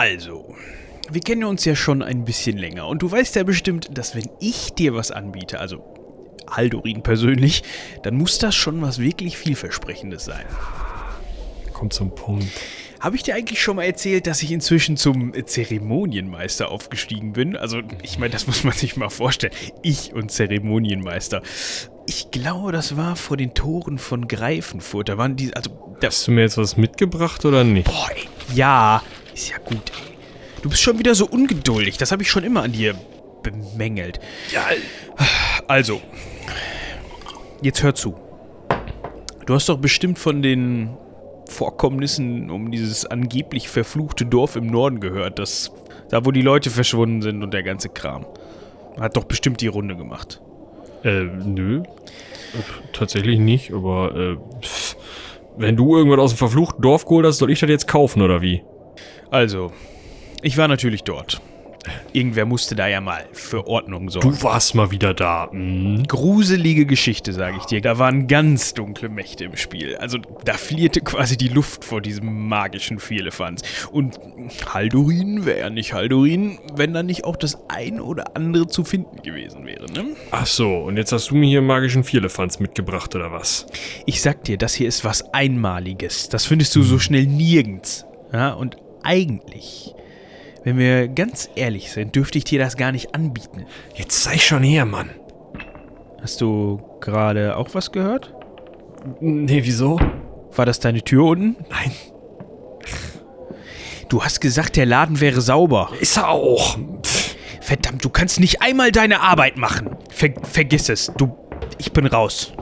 Also, wir kennen uns ja schon ein bisschen länger und du weißt ja bestimmt, dass wenn ich dir was anbiete, also Haldorin persönlich, dann muss das schon was wirklich vielversprechendes sein. Kommt zum Punkt. Habe ich dir eigentlich schon mal erzählt, dass ich inzwischen zum Zeremonienmeister aufgestiegen bin? Also, ich meine, das muss man sich mal vorstellen. Ich und Zeremonienmeister. Ich glaube, das war vor den Toren von Greifenfurt. Da waren die, also... Da, Hast du mir jetzt was mitgebracht oder nicht? boah, ey, ja, ist ja gut, ey. Du bist schon wieder so ungeduldig. Das habe ich schon immer an dir bemängelt. Ja, Also, jetzt hör zu. Du hast doch bestimmt von den Vorkommnissen um dieses angeblich verfluchte Dorf im Norden gehört, das da wo die Leute verschwunden sind und der ganze Kram. Hat doch bestimmt die Runde gemacht. äh, nö. Äh, Tatsächlich nicht, aber äh, wenn du irgendwas aus dem verfluchten Dorf geholt hast, soll ich das jetzt kaufen oder wie? Also, ich war natürlich dort. Irgendwer musste da ja mal für Ordnung sorgen. Du warst mal wieder da. Hm? Gruselige Geschichte, sage ich dir. Da waren ganz dunkle Mächte im Spiel. Also da flirrte quasi die Luft vor diesem magischen Vierlefanz. Und Haldorin wäre ja nicht Haldorin, wenn da nicht auch das ein oder andere zu finden gewesen wäre, ne? Ach so, und jetzt hast du mir hier magischen Vierlefanz mitgebracht oder was? Ich sag dir, das hier ist was Einmaliges. Das findest du so schnell nirgends. Ja, und eigentlich, wenn wir ganz ehrlich sind, dürfte ich dir das gar nicht anbieten. Jetzt sei schon her, Mann. Hast du gerade auch was gehört? Nee, wieso? War das deine Tür unten? Nein, Du hast gesagt, der Laden wäre sauber. ist er auch. Pff, Verdammt, du kannst nicht einmal deine Arbeit machen. Ver vergiss es. Du. Ich bin raus.